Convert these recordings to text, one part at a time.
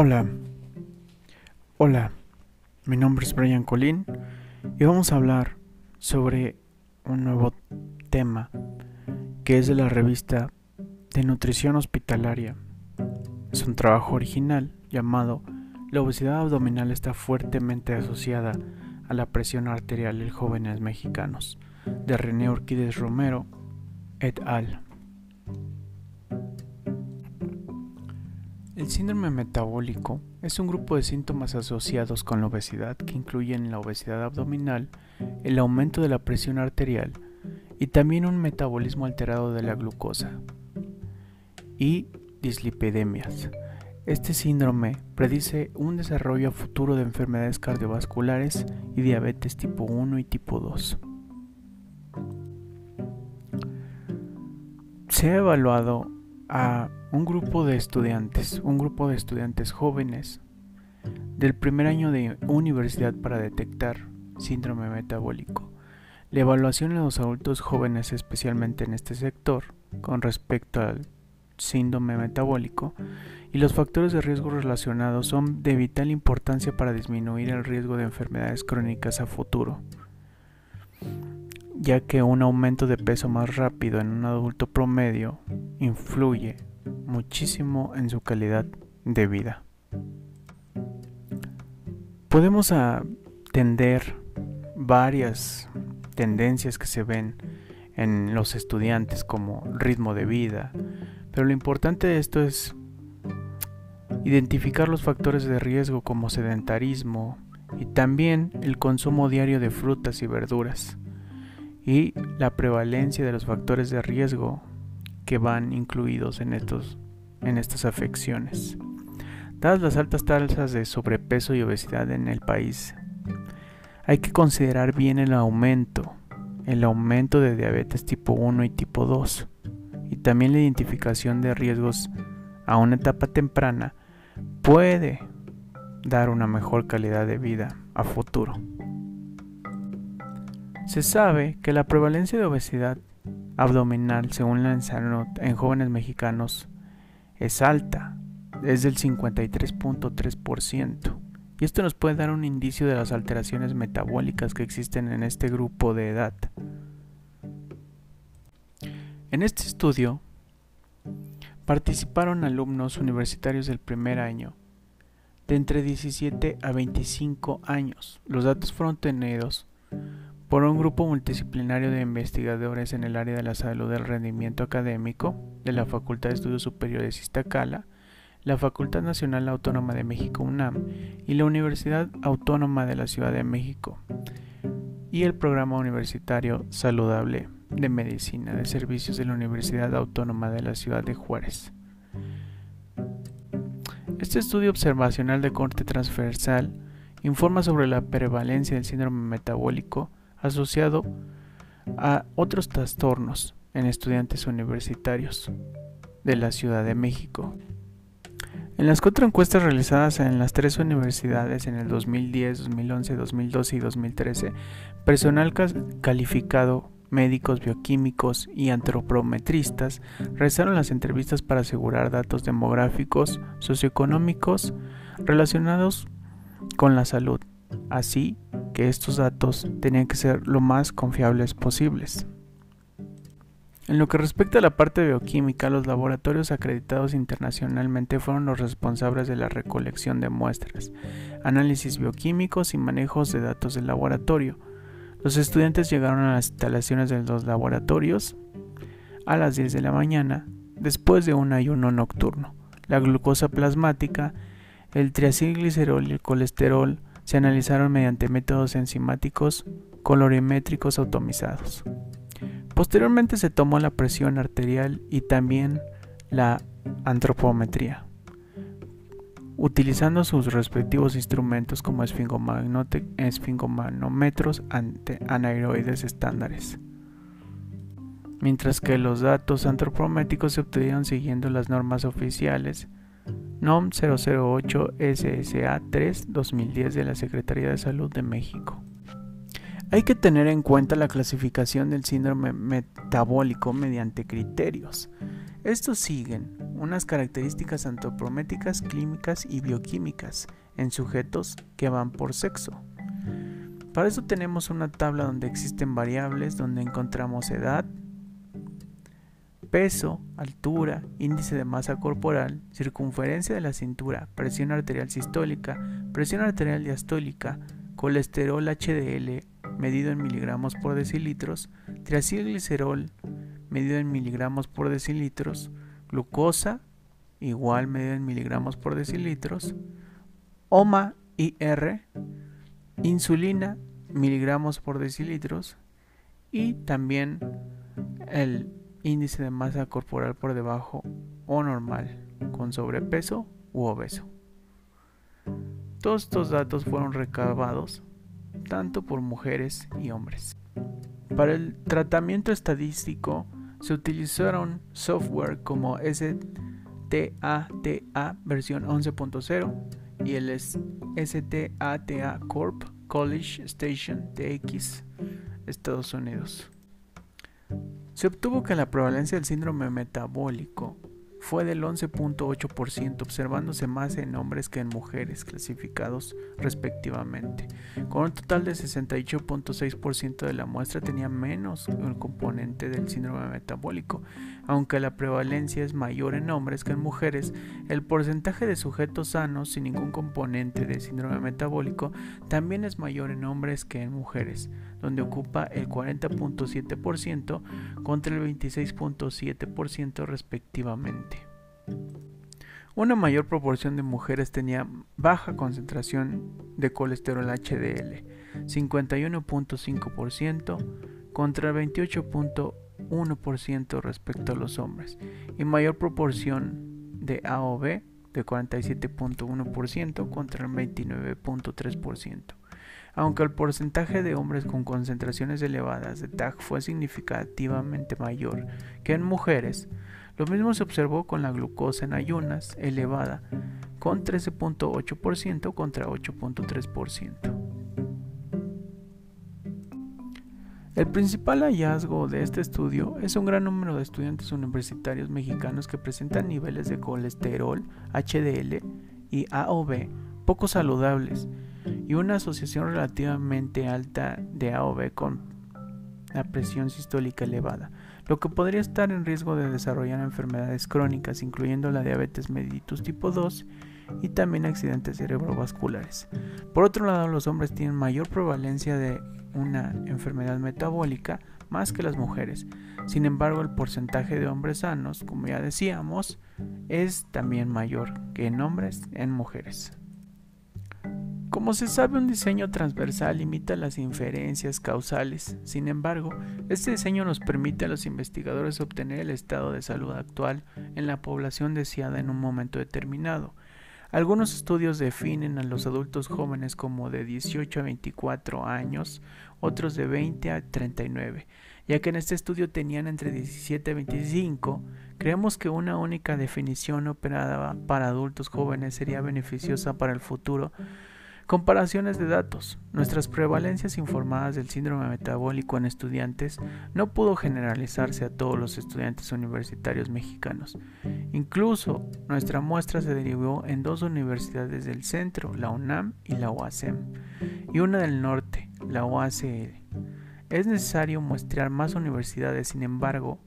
Hola, hola, mi nombre es Brian Colín y vamos a hablar sobre un nuevo tema que es de la revista de nutrición hospitalaria. Es un trabajo original llamado La obesidad abdominal está fuertemente asociada a la presión arterial en jóvenes mexicanos, de René Orquídez Romero et al. El síndrome metabólico es un grupo de síntomas asociados con la obesidad que incluyen la obesidad abdominal, el aumento de la presión arterial y también un metabolismo alterado de la glucosa y dislipidemias. Este síndrome predice un desarrollo futuro de enfermedades cardiovasculares y diabetes tipo 1 y tipo 2. Se ha evaluado a un grupo de estudiantes, un grupo de estudiantes jóvenes del primer año de universidad para detectar síndrome metabólico. La evaluación en los adultos jóvenes, especialmente en este sector, con respecto al síndrome metabólico y los factores de riesgo relacionados son de vital importancia para disminuir el riesgo de enfermedades crónicas a futuro, ya que un aumento de peso más rápido en un adulto promedio influye muchísimo en su calidad de vida. Podemos atender varias tendencias que se ven en los estudiantes como ritmo de vida, pero lo importante de esto es identificar los factores de riesgo como sedentarismo y también el consumo diario de frutas y verduras y la prevalencia de los factores de riesgo que van incluidos en, estos, en estas afecciones. Dadas las altas tasas de sobrepeso y obesidad en el país, hay que considerar bien el aumento, el aumento de diabetes tipo 1 y tipo 2, y también la identificación de riesgos a una etapa temprana puede dar una mejor calidad de vida a futuro. Se sabe que la prevalencia de obesidad abdominal, según la salud en jóvenes mexicanos, es alta, es del 53.3%. Y esto nos puede dar un indicio de las alteraciones metabólicas que existen en este grupo de edad. En este estudio participaron alumnos universitarios del primer año, de entre 17 a 25 años. Los datos fueron tenidos por un grupo multidisciplinario de investigadores en el área de la salud del rendimiento académico de la Facultad de Estudios Superiores Iztacala, la Facultad Nacional Autónoma de México UNAM y la Universidad Autónoma de la Ciudad de México y el Programa Universitario Saludable de Medicina de Servicios de la Universidad Autónoma de la Ciudad de Juárez. Este estudio observacional de corte transversal informa sobre la prevalencia del síndrome metabólico asociado a otros trastornos en estudiantes universitarios de la Ciudad de México. En las cuatro encuestas realizadas en las tres universidades en el 2010, 2011, 2012 y 2013, personal calificado, médicos, bioquímicos y antropometristas realizaron las entrevistas para asegurar datos demográficos, socioeconómicos relacionados con la salud, así que estos datos tenían que ser lo más confiables posibles. En lo que respecta a la parte bioquímica, los laboratorios acreditados internacionalmente fueron los responsables de la recolección de muestras, análisis bioquímicos y manejos de datos del laboratorio. Los estudiantes llegaron a las instalaciones de los laboratorios a las 10 de la mañana, después de un ayuno nocturno. La glucosa plasmática, el triacilglicerol y el colesterol se analizaron mediante métodos enzimáticos colorimétricos automatizados. Posteriormente se tomó la presión arterial y también la antropometría, utilizando sus respectivos instrumentos como esfingomanómetros anaeroides estándares. Mientras que los datos antropométricos se obtuvieron siguiendo las normas oficiales NOM 008 SSA 3 2010 de la Secretaría de Salud de México. Hay que tener en cuenta la clasificación del síndrome metabólico mediante criterios. Estos siguen unas características antropométricas, clínicas y bioquímicas en sujetos que van por sexo. Para eso tenemos una tabla donde existen variables, donde encontramos edad, peso, altura, índice de masa corporal, circunferencia de la cintura, presión arterial sistólica, presión arterial diastólica, colesterol HDL medido en miligramos por decilitros, triacilglicerol medido en miligramos por decilitros, glucosa igual medido en miligramos por decilitros, OMA IR, insulina miligramos por decilitros y también el índice de masa corporal por debajo o normal, con sobrepeso u obeso. Todos estos datos fueron recabados tanto por mujeres y hombres. Para el tratamiento estadístico se utilizaron software como STATA versión 11.0 y el STATA Corp College Station TX Estados Unidos. Se obtuvo que la prevalencia del síndrome metabólico fue del 11.8%, observándose más en hombres que en mujeres clasificados respectivamente. Con un total de 68.6% de la muestra tenía menos el componente del síndrome metabólico. Aunque la prevalencia es mayor en hombres que en mujeres, el porcentaje de sujetos sanos sin ningún componente de síndrome metabólico también es mayor en hombres que en mujeres, donde ocupa el 40.7% contra el 26.7% respectivamente. Una mayor proporción de mujeres tenía baja concentración de colesterol HDL, 51.5% contra el 28.1% respecto a los hombres, y mayor proporción de AOB de 47.1% contra el 29.3%. Aunque el porcentaje de hombres con concentraciones elevadas de TAG fue significativamente mayor que en mujeres, lo mismo se observó con la glucosa en ayunas elevada, con 13.8% contra 8.3%. El principal hallazgo de este estudio es un gran número de estudiantes universitarios mexicanos que presentan niveles de colesterol, HDL y AOB poco saludables y una asociación relativamente alta de AOB con la presión sistólica elevada lo que podría estar en riesgo de desarrollar enfermedades crónicas, incluyendo la diabetes mellitus tipo 2 y también accidentes cerebrovasculares. Por otro lado, los hombres tienen mayor prevalencia de una enfermedad metabólica más que las mujeres. Sin embargo, el porcentaje de hombres sanos, como ya decíamos, es también mayor que en hombres en mujeres. Como se sabe, un diseño transversal limita las inferencias causales. Sin embargo, este diseño nos permite a los investigadores obtener el estado de salud actual en la población deseada en un momento determinado. Algunos estudios definen a los adultos jóvenes como de 18 a 24 años, otros de 20 a 39. Ya que en este estudio tenían entre 17 a 25, creemos que una única definición operada para adultos jóvenes sería beneficiosa para el futuro Comparaciones de datos. Nuestras prevalencias informadas del síndrome metabólico en estudiantes no pudo generalizarse a todos los estudiantes universitarios mexicanos. Incluso nuestra muestra se derivó en dos universidades del centro, la UNAM y la UASEM, y una del norte, la UACL. Es necesario muestrear más universidades, sin embargo,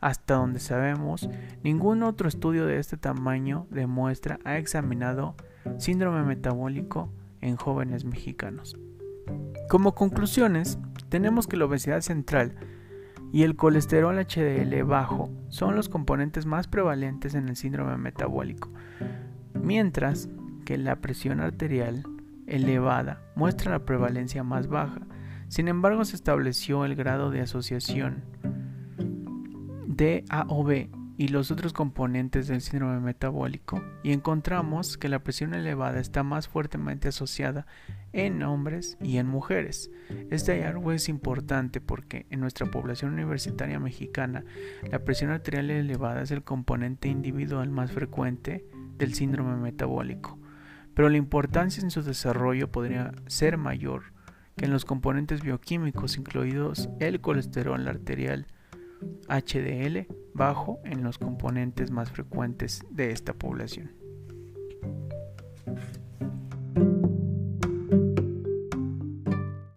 hasta donde sabemos, ningún otro estudio de este tamaño de muestra ha examinado síndrome metabólico en jóvenes mexicanos. Como conclusiones, tenemos que la obesidad central y el colesterol HDL bajo son los componentes más prevalentes en el síndrome metabólico, mientras que la presión arterial elevada muestra la prevalencia más baja. Sin embargo, se estableció el grado de asociación de AOB y los otros componentes del síndrome metabólico y encontramos que la presión elevada está más fuertemente asociada en hombres y en mujeres. Este hallazgo es importante porque en nuestra población universitaria mexicana la presión arterial elevada es el componente individual más frecuente del síndrome metabólico, pero la importancia en su desarrollo podría ser mayor que en los componentes bioquímicos incluidos el colesterol arterial HDL bajo en los componentes más frecuentes de esta población.